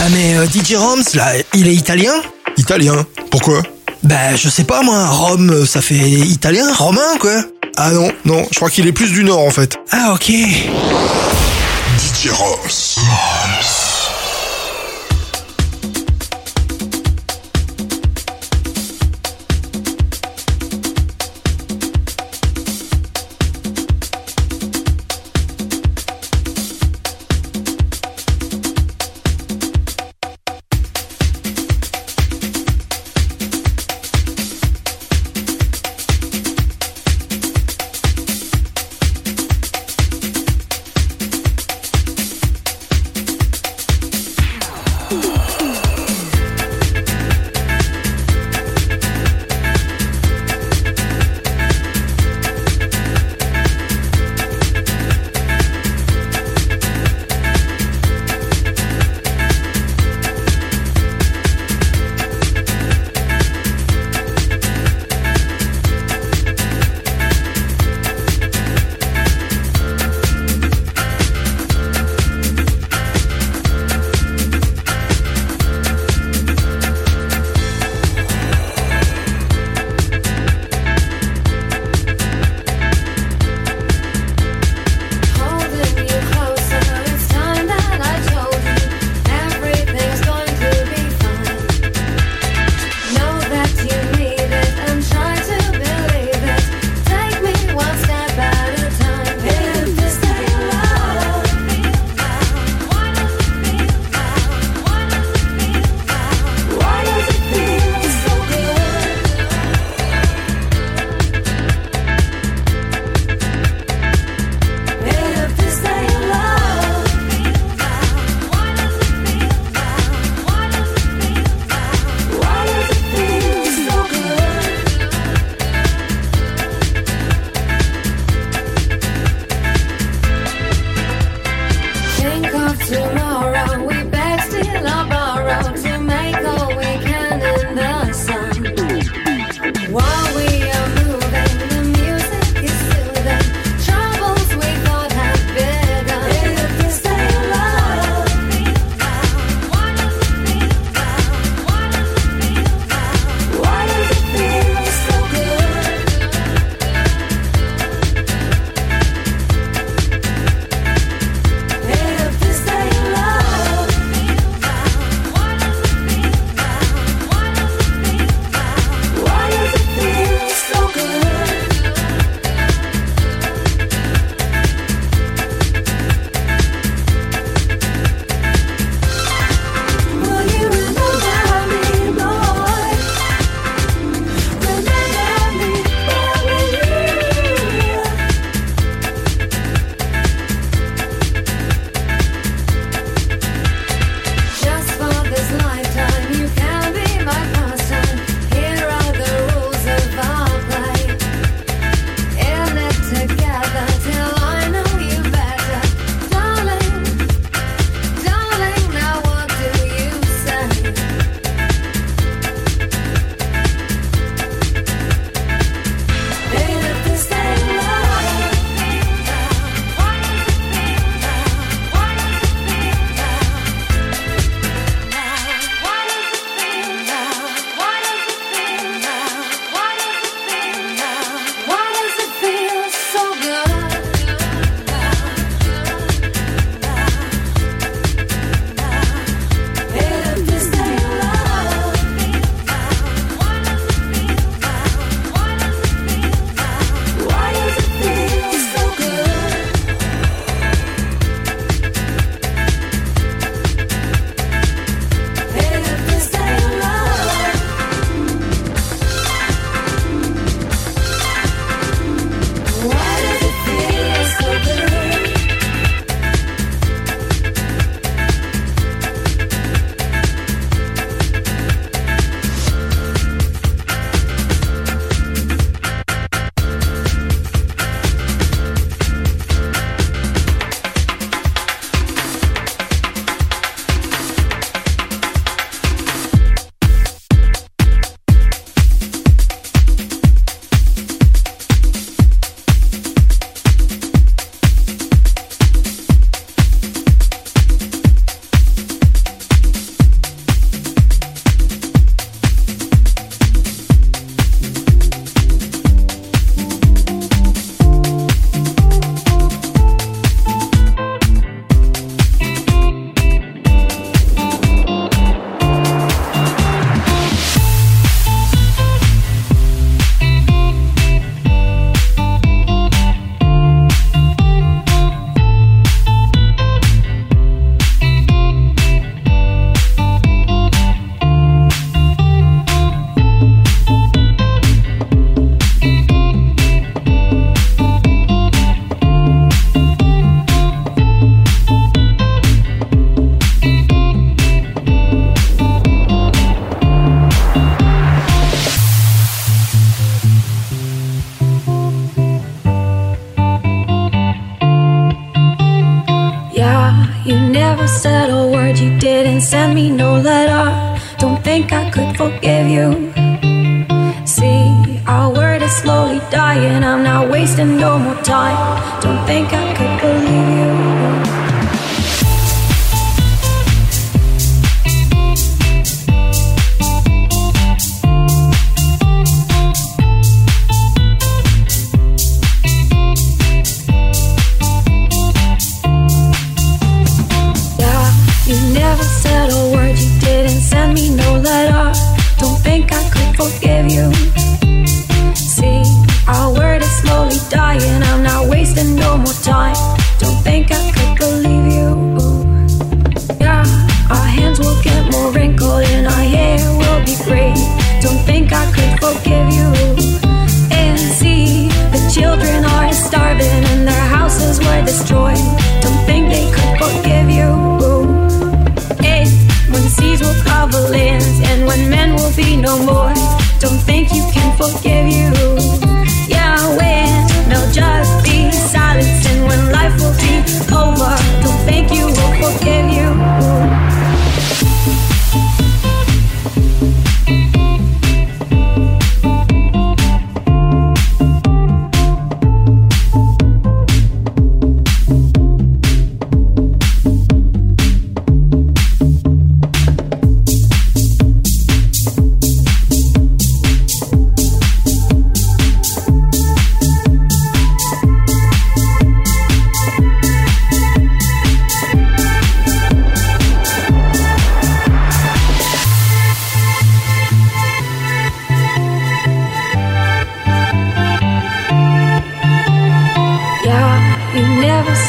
Ah mais euh, DJ Roms, là, il est italien? Italien. Pourquoi? Bah je sais pas moi, Rome, euh, ça fait italien, romain quoi? Ah non, non, je crois qu'il est plus du nord en fait. Ah ok. DJ Roms.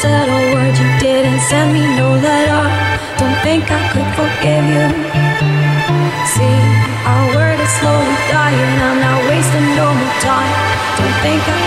said a word, you didn't send me no letter. Don't think I could forgive you. See, our word is slowly dying. I'm not wasting no more time. Don't think I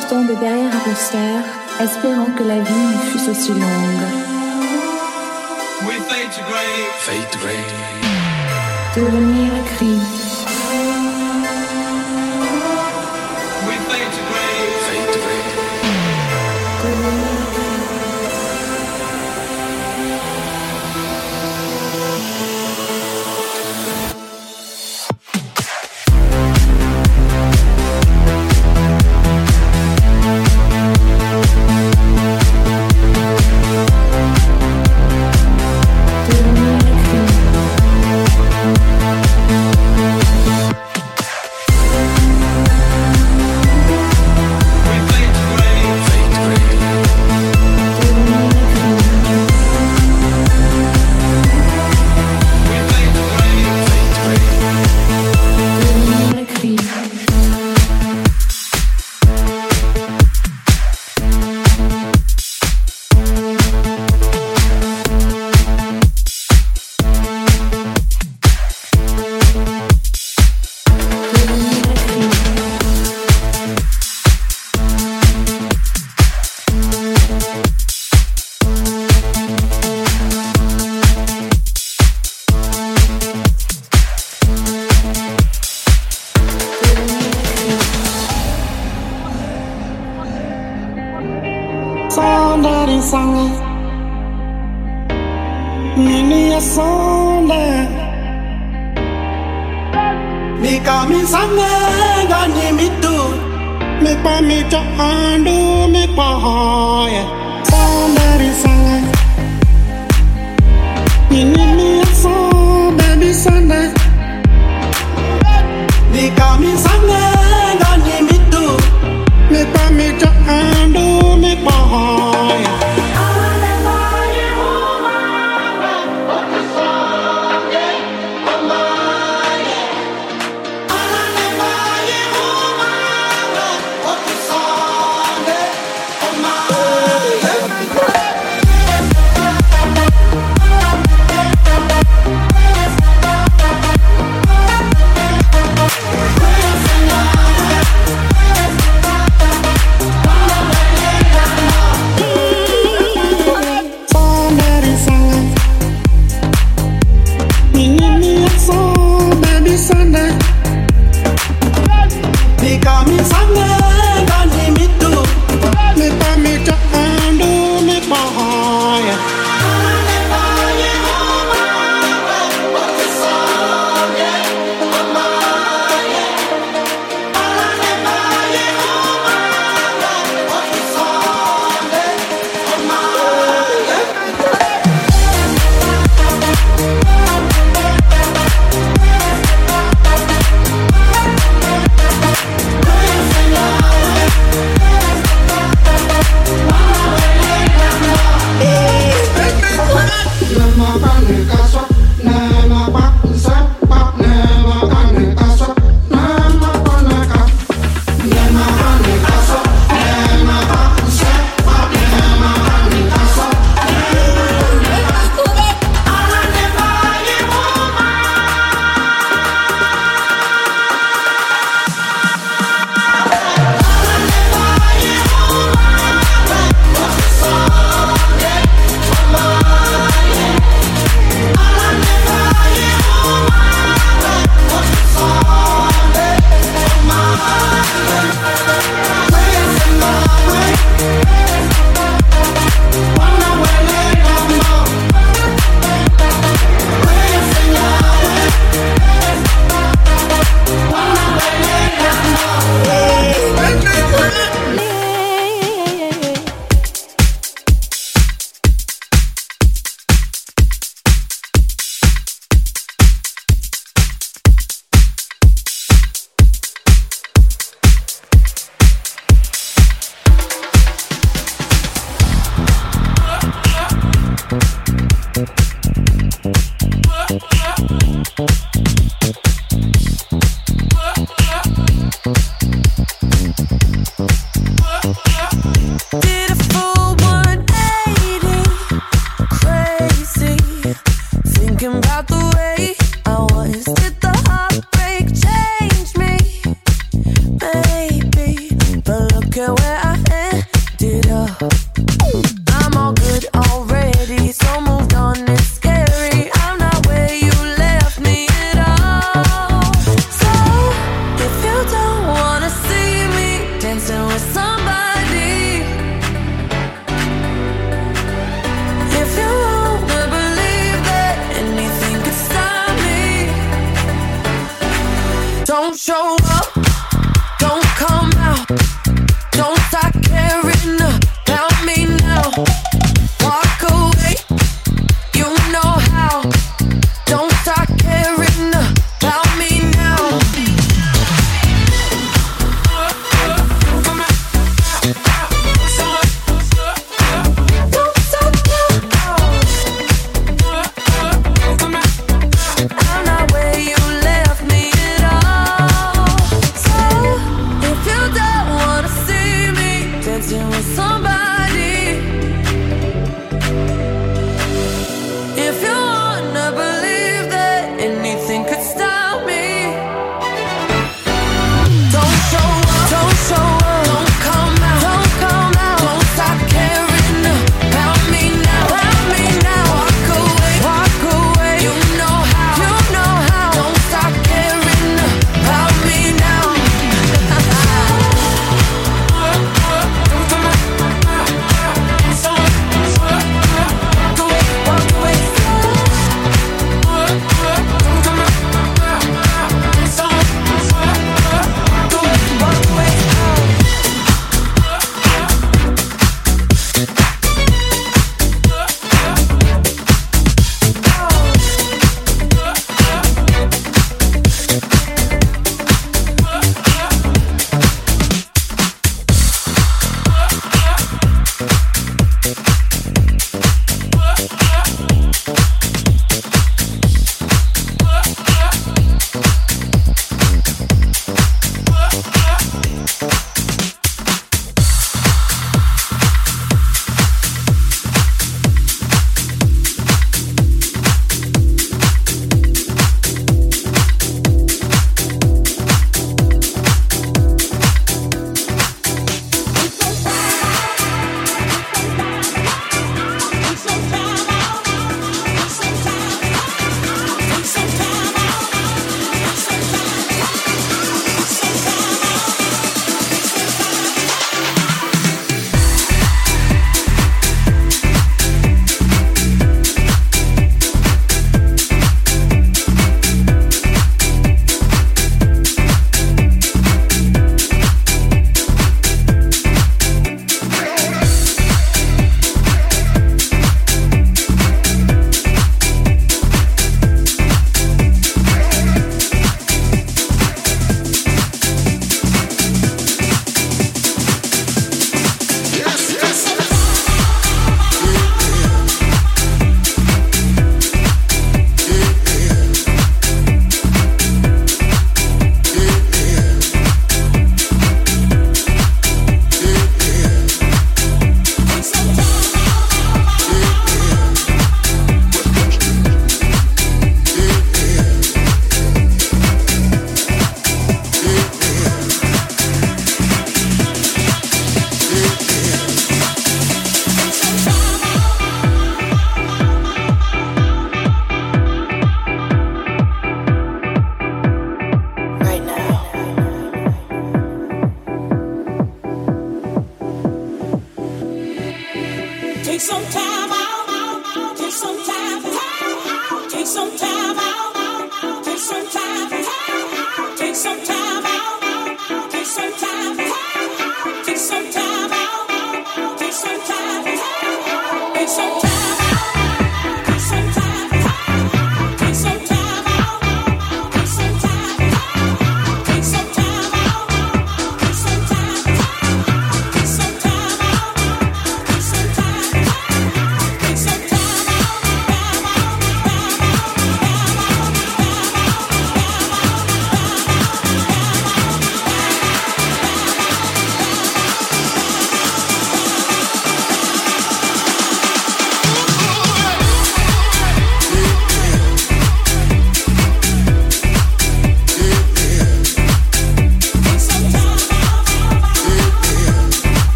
sortant de derrière un poster, espérant que la vie ne fût aussi longue. Devenir écrit.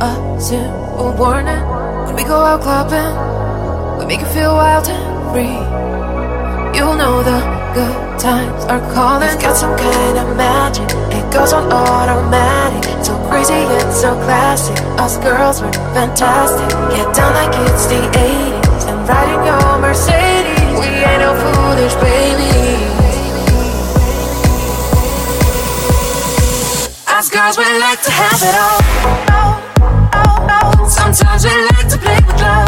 Us yet or borner We go out clubbing, we make me feel wild and free You'll know the good times are callin' Got some kinda magic It goes on a magic So crazy and so classic Us girls were fantastic. Get down like it's the 80s. And riding your Mercedes. We ain't no foolish babies. Girls, we like to have it all. Oh, oh, oh, Sometimes we like to play with love.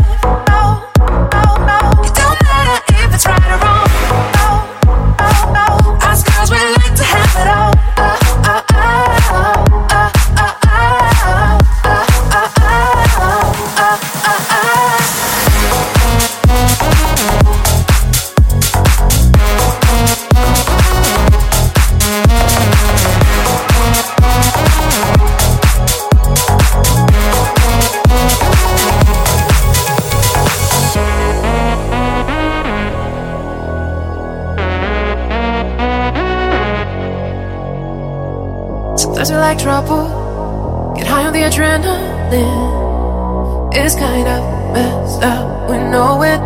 It's kind of messed up. We know it.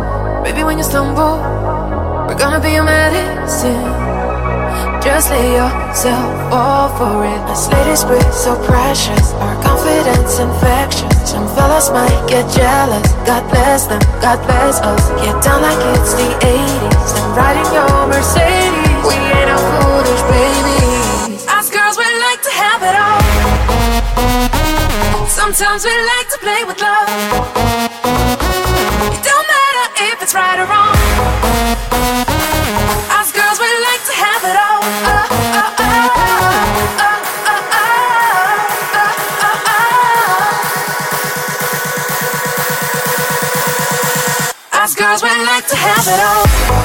Baby, when you stumble, we're gonna be your medicine. Just lay yourself all for it. This lady's breathe so precious. Our confidence infectious. Some fellas might get jealous. God bless them, God bless us. Get down like it's the 80s. And riding your Mercedes. We ain't no foolish babies. Us girls, we like to have it all. Sometimes we like play with love. It don't matter if it's right or wrong. Us girls, we like to have it all. Us girls, we like to have it all.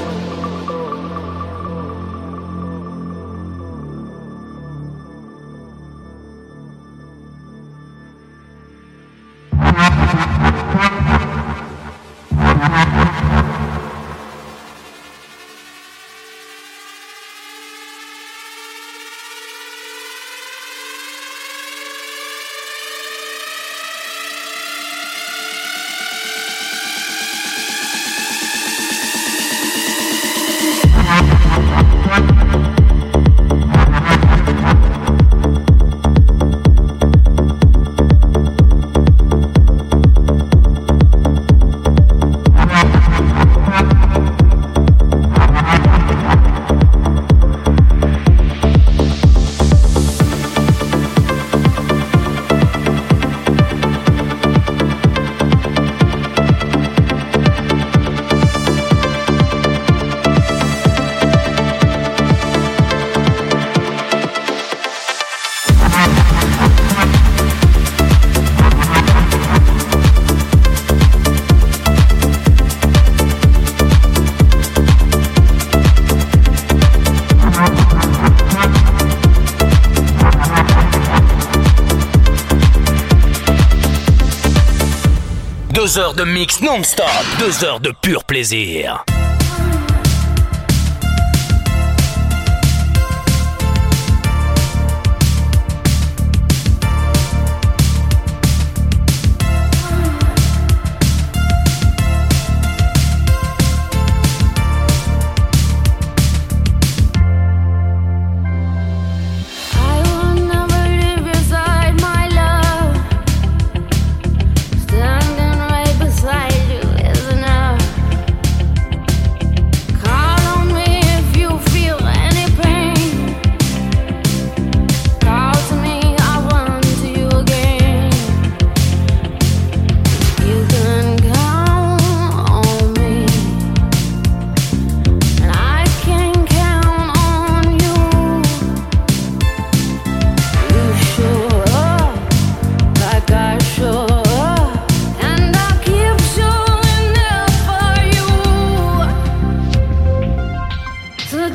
Deux heures de mix non-stop, deux heures de pur plaisir.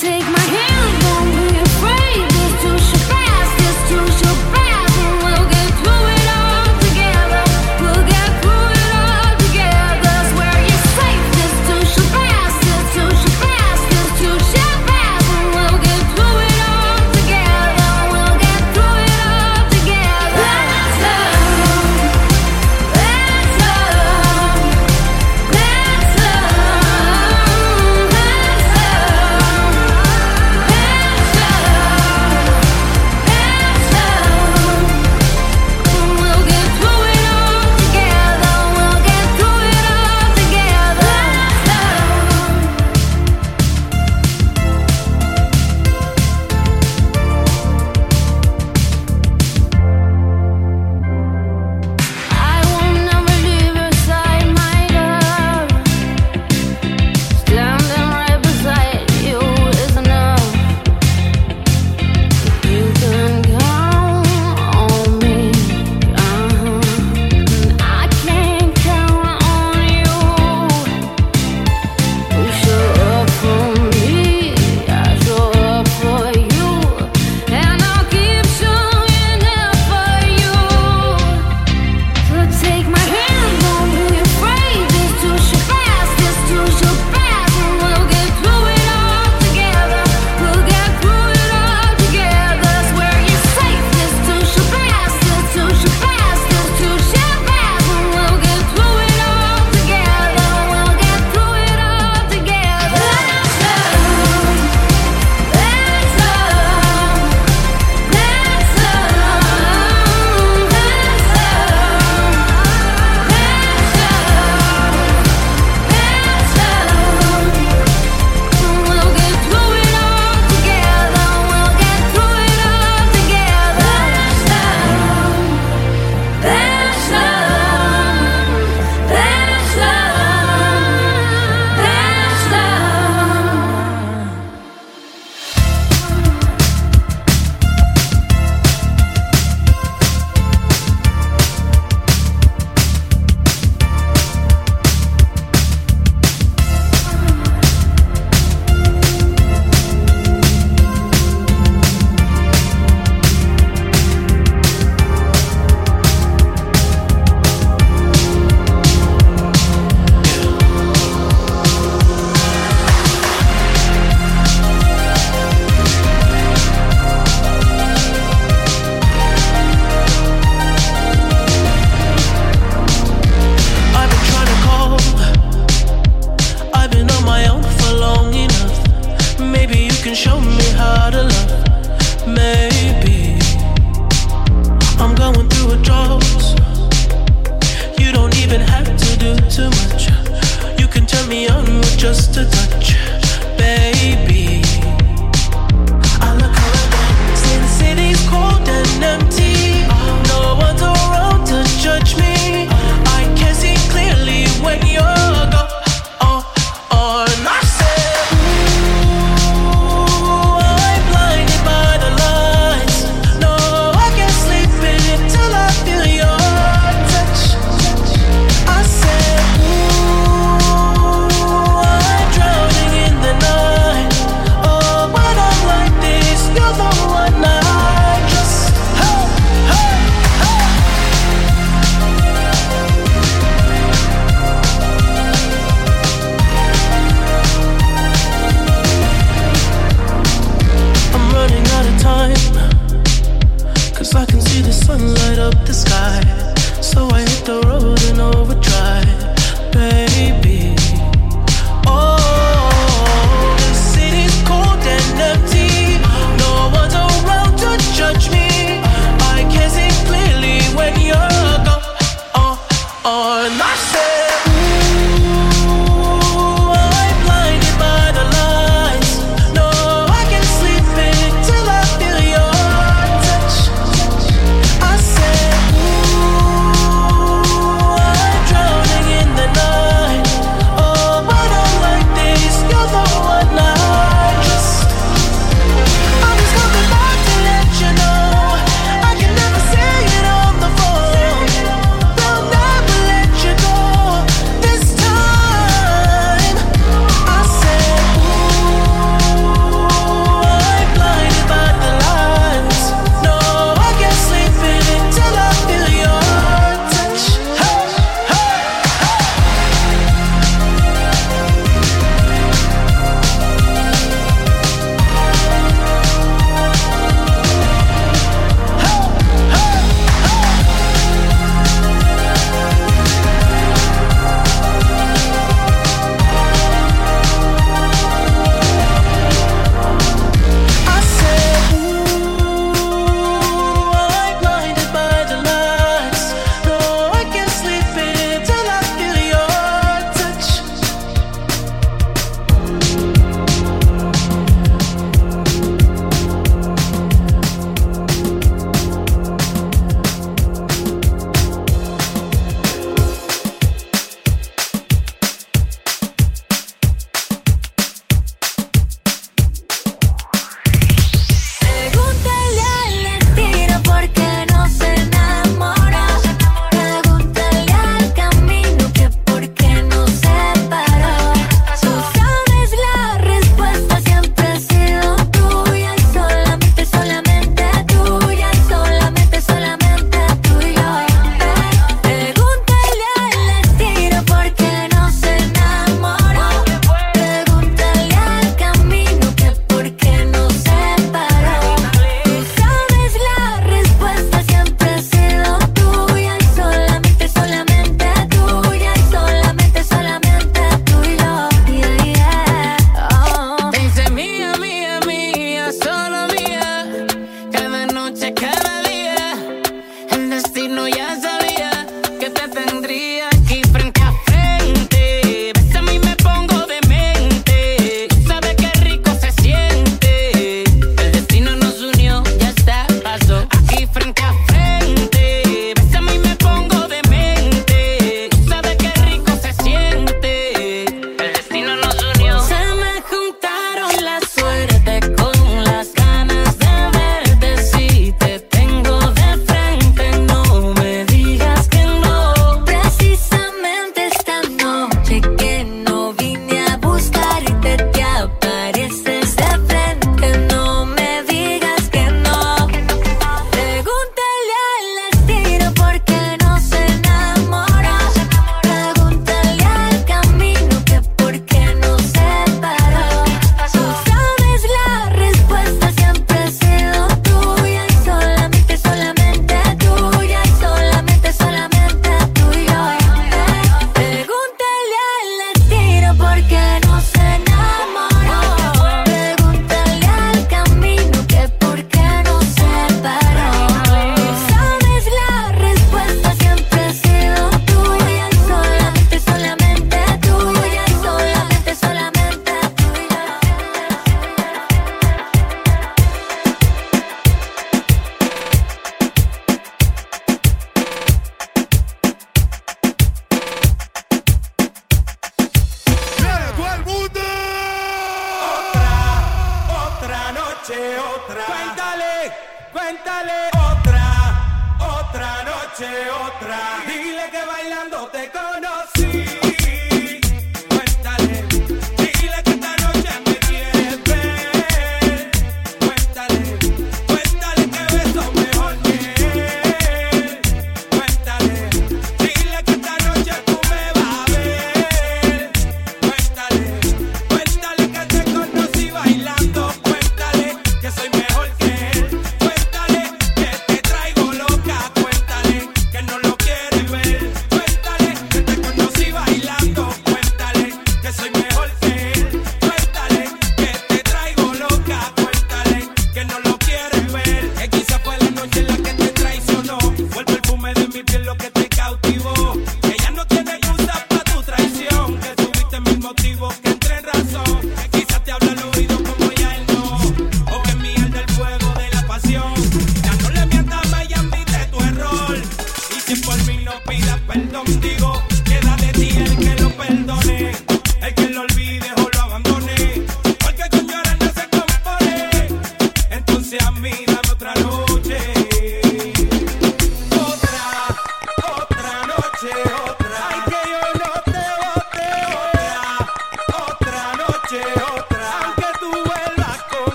take my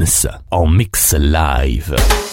DJ Roms en mix live.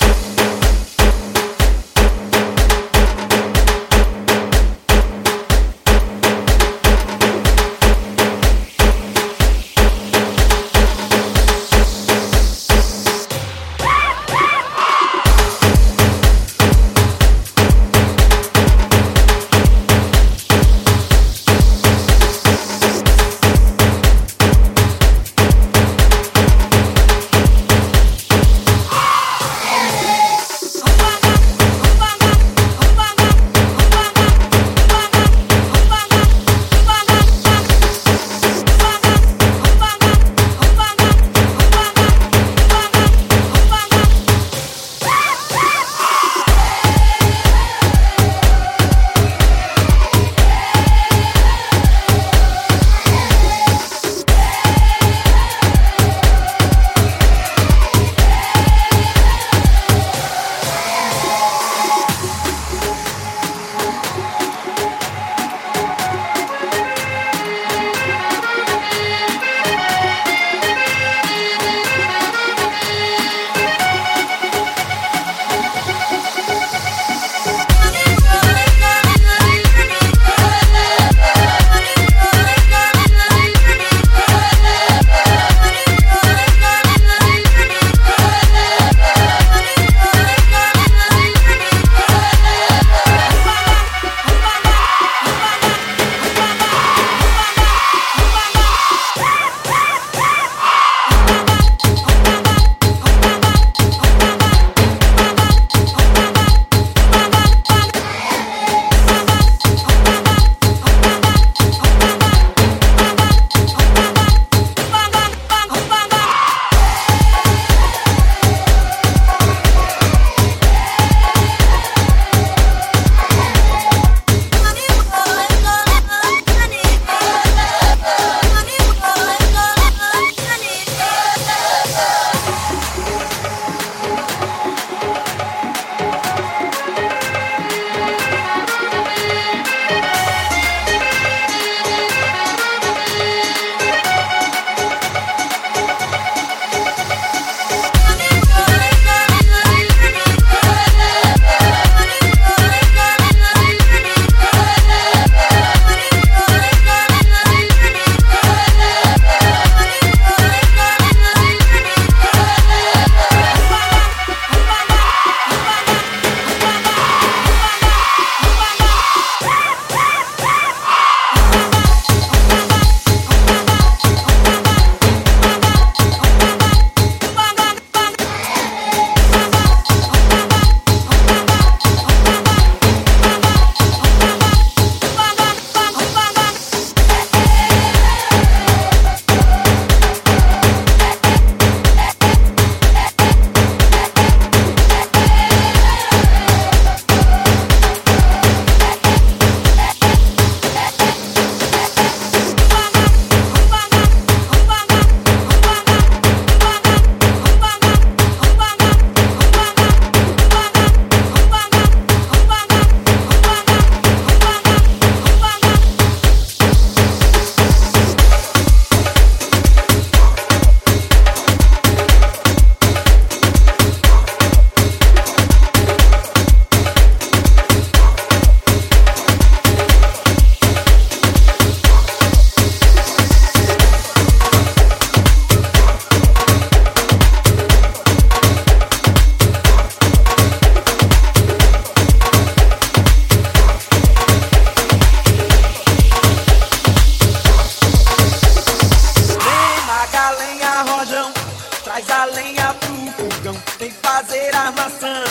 fazer armação.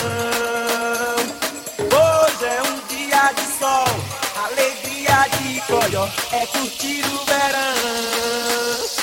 Hoje é um dia de sol, alegria de coió, é curtir o verão.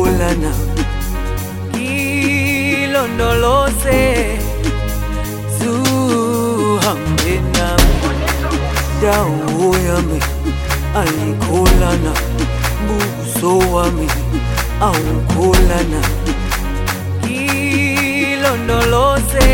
Ula na. Ilondoloze zuhambe nami dawo yami ayikholana buso wami awukholana ilondoloze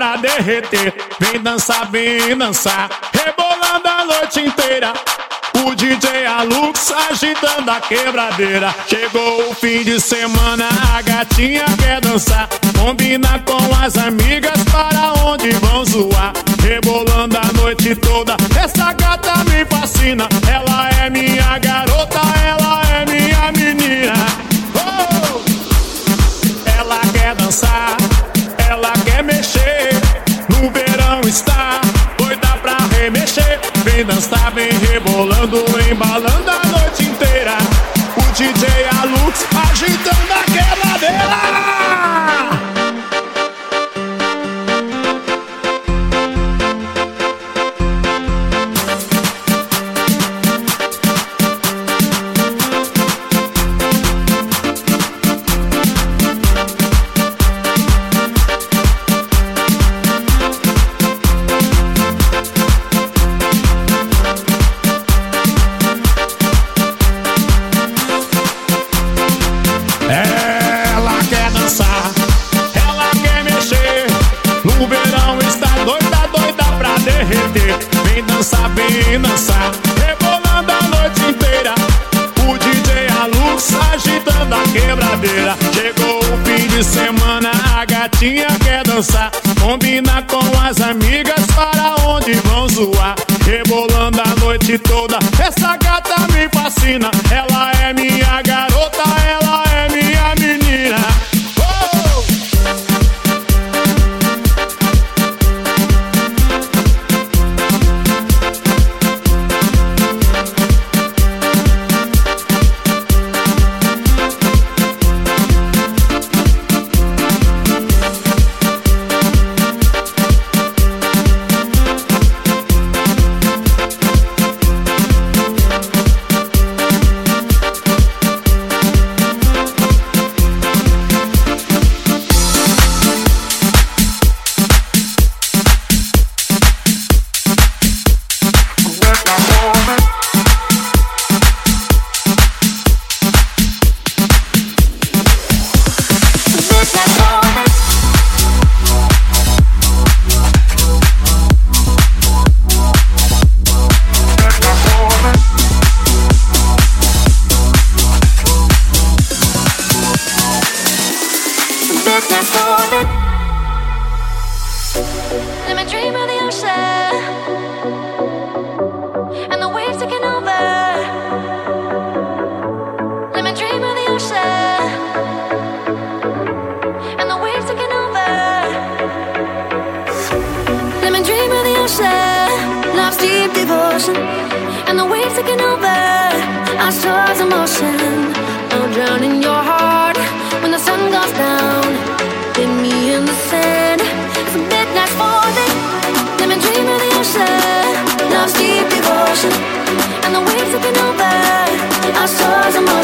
pra derreter. Vem dançar, vem dançar, rebolando a noite inteira. O DJ Alux agitando a quebradeira. Chegou o fim de semana, a gatinha quer dançar. Combina com as amigas para onde vão zoar. Rebolando a noite toda, essa gata me fascina. Ela é rebolando, embalando a noite inteira. O DJ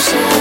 ocean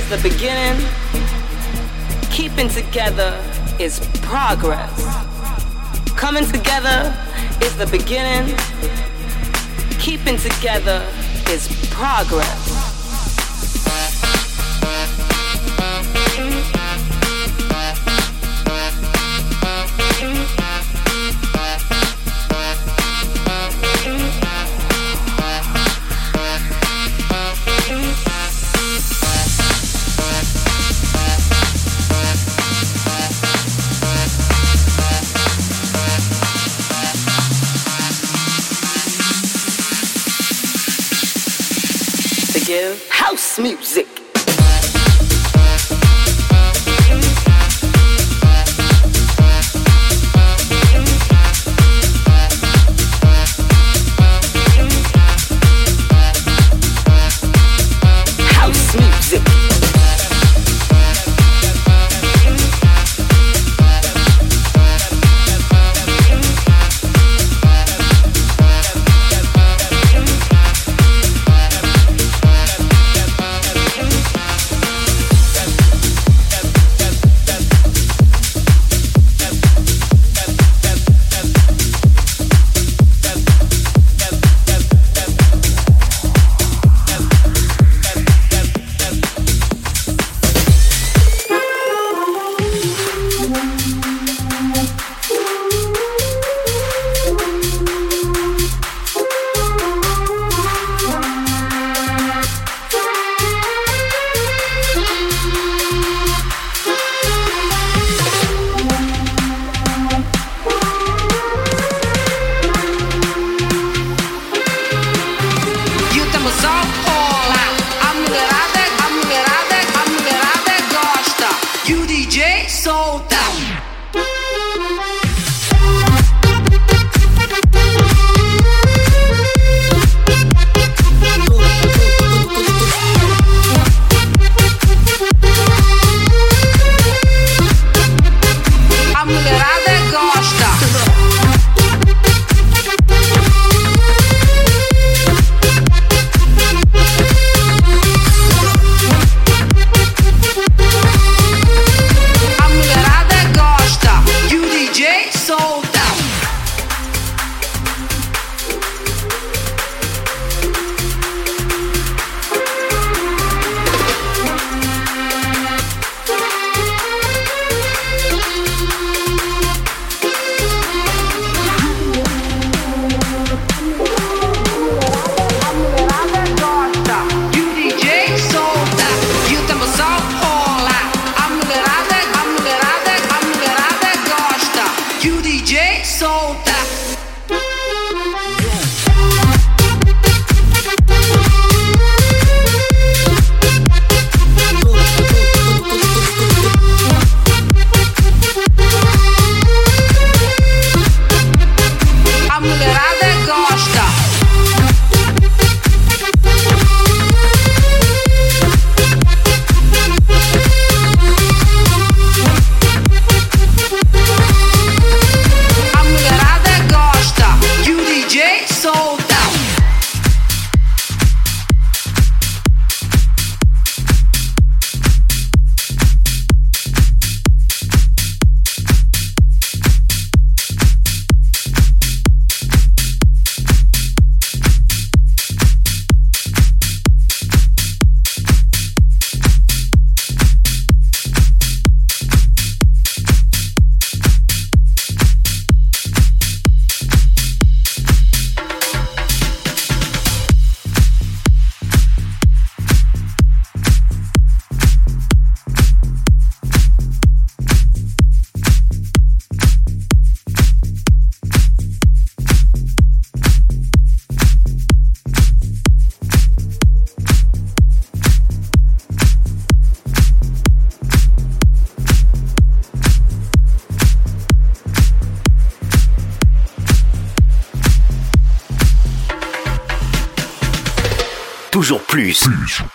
is the beginning. Keeping together is progress. Coming together is the beginning. Keeping together is progress.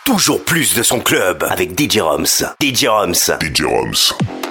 Toujours plus de son club avec DJ Roms. DJ Roms. DJ Roms.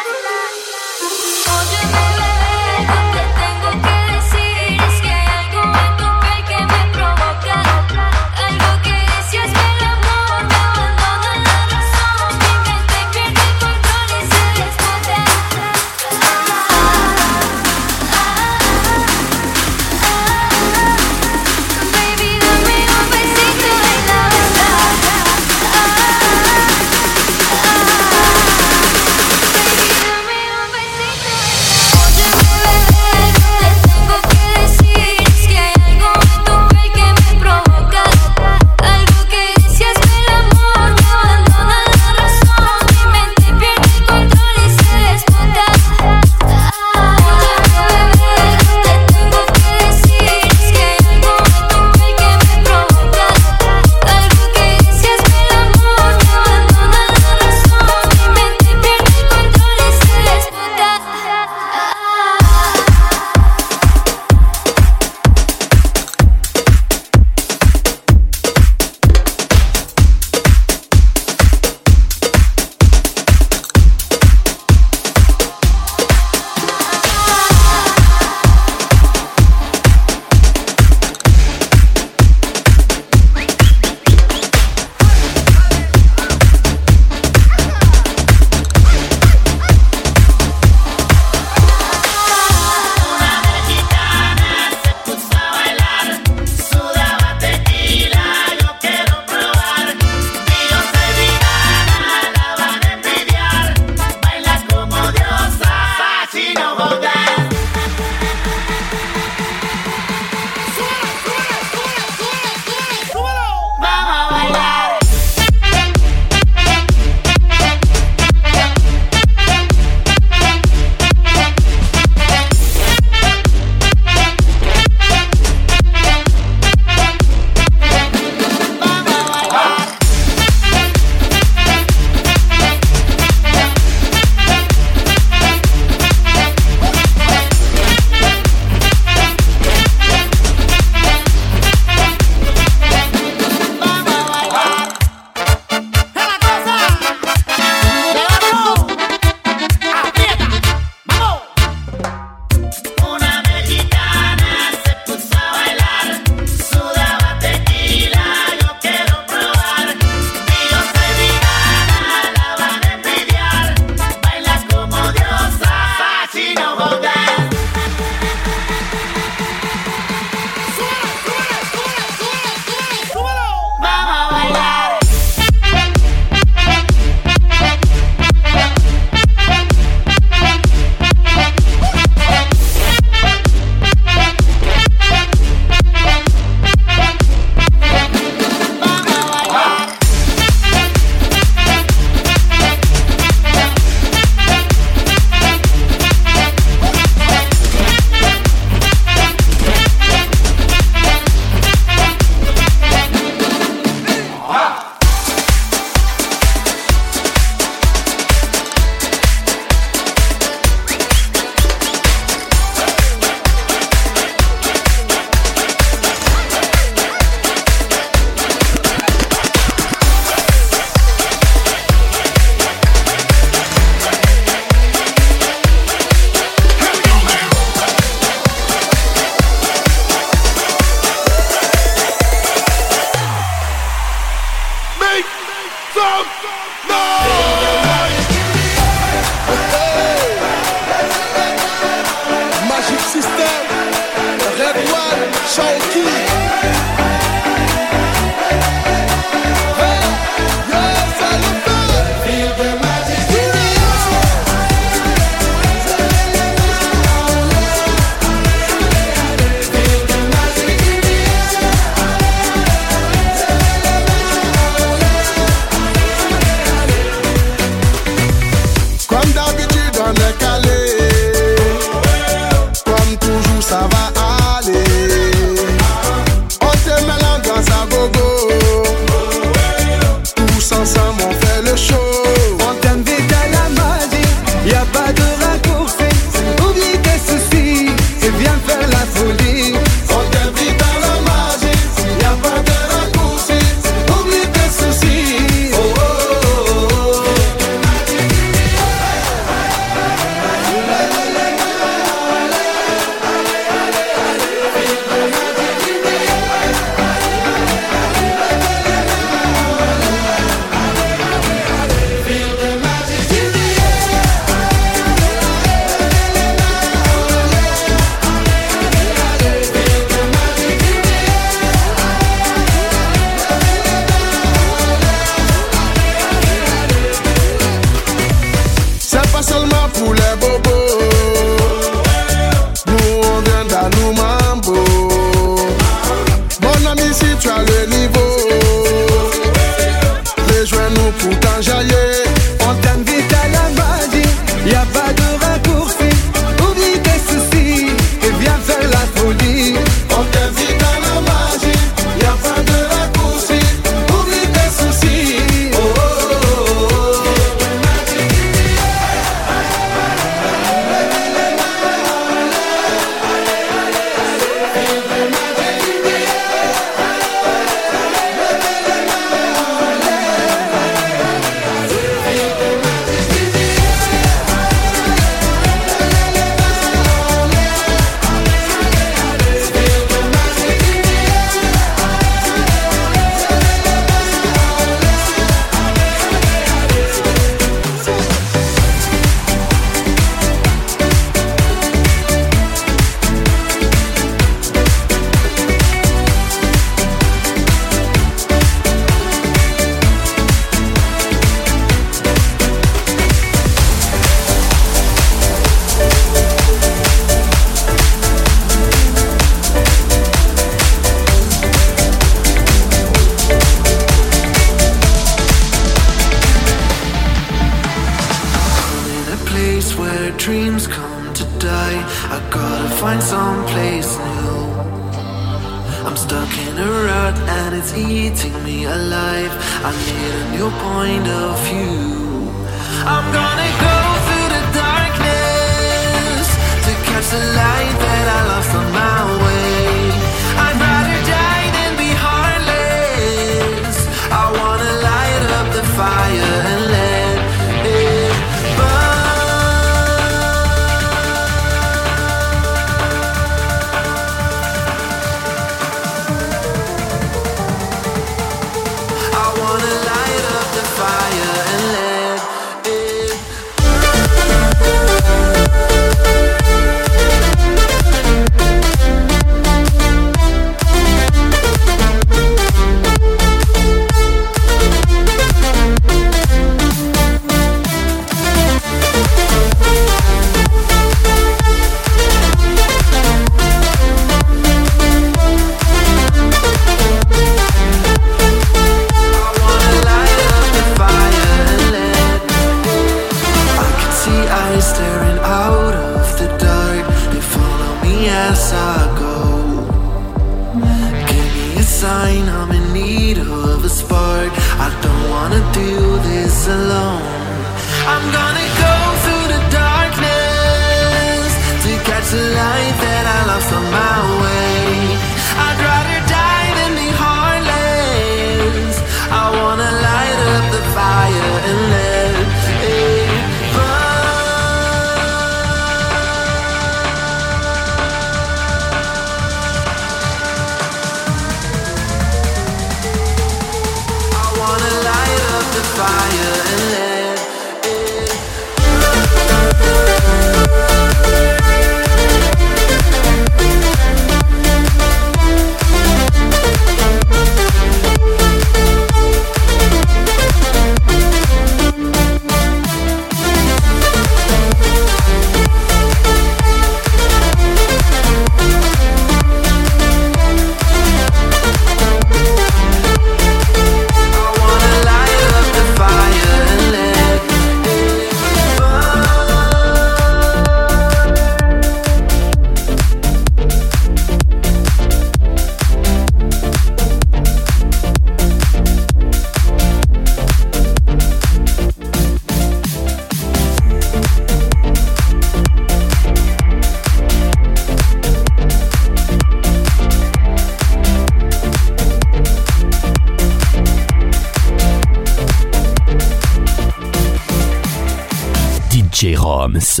Roms.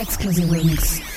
Exclusive remix.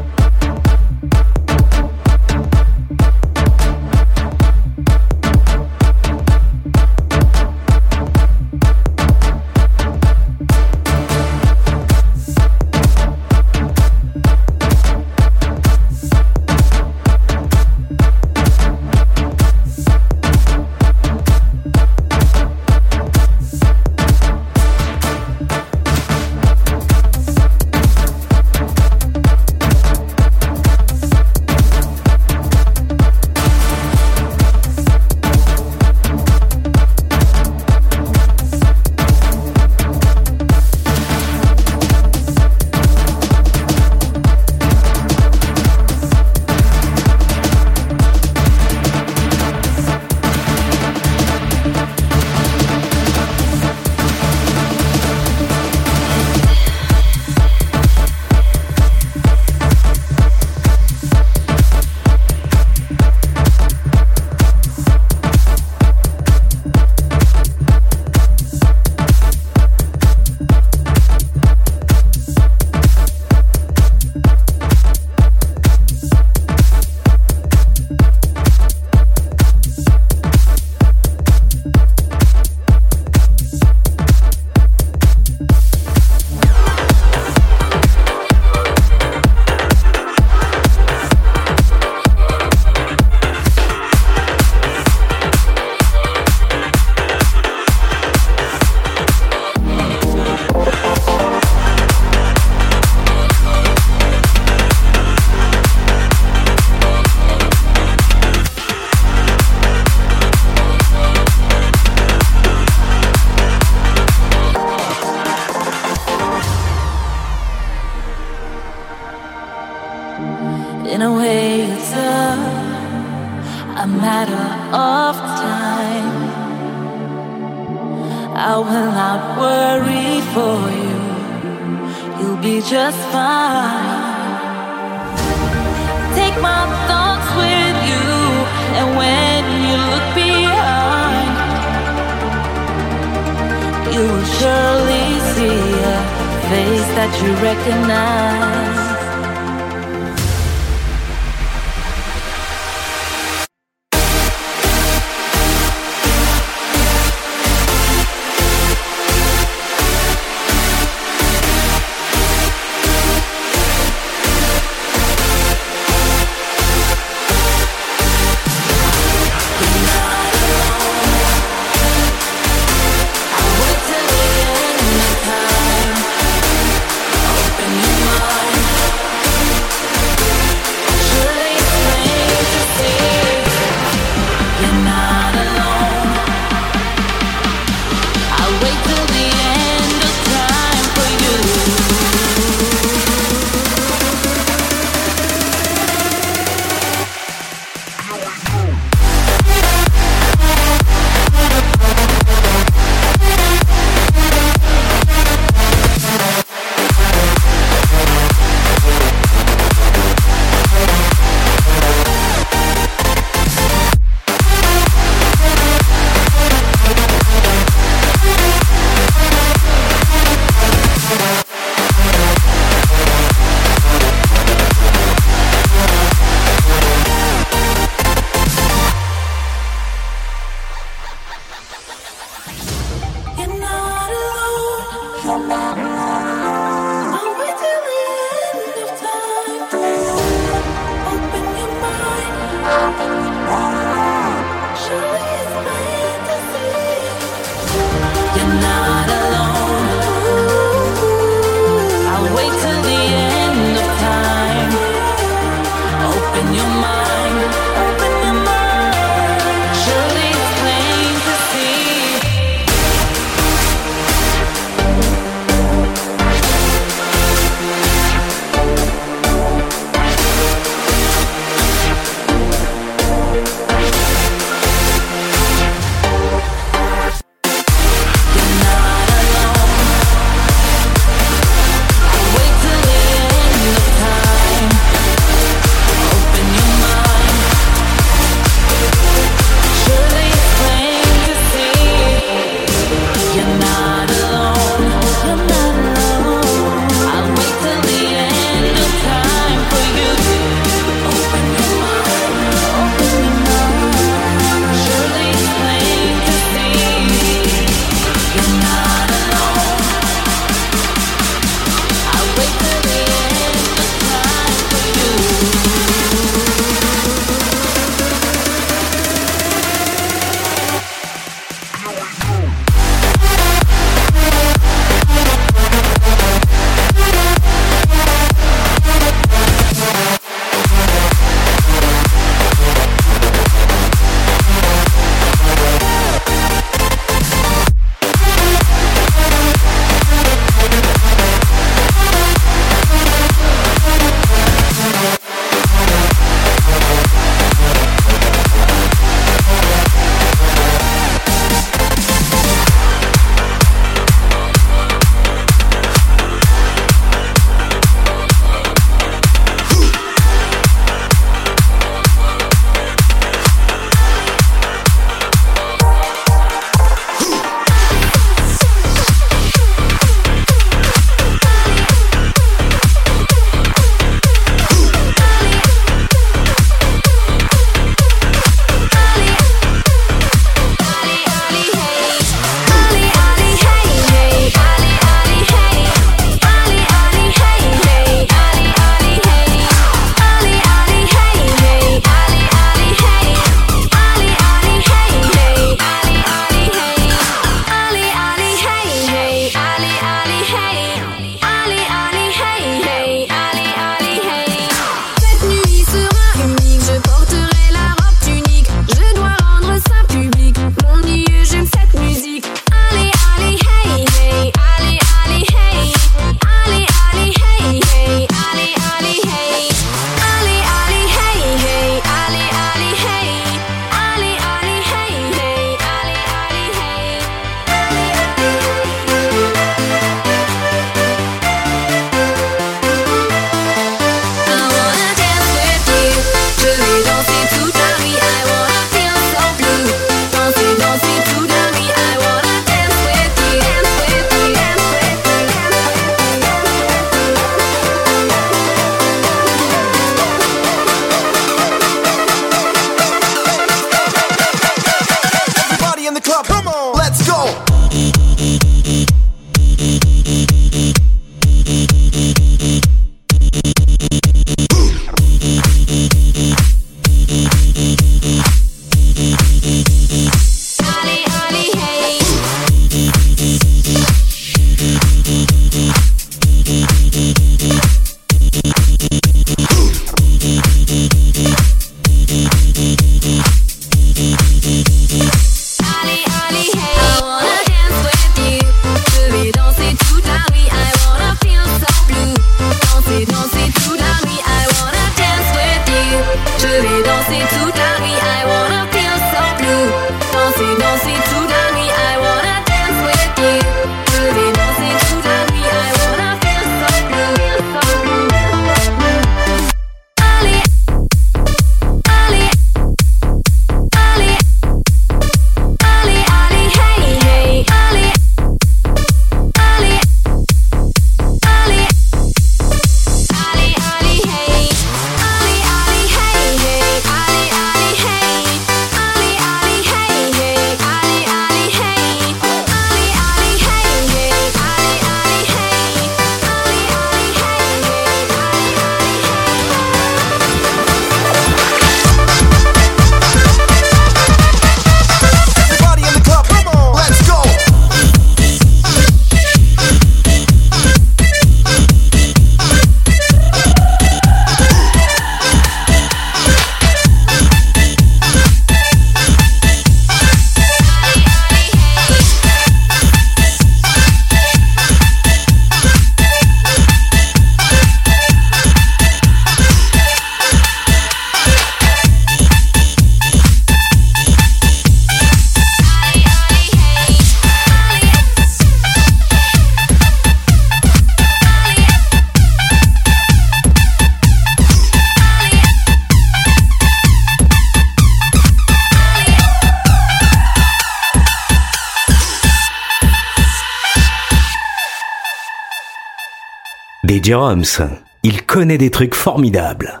Des Jeroms. Il connaît des trucs formidables.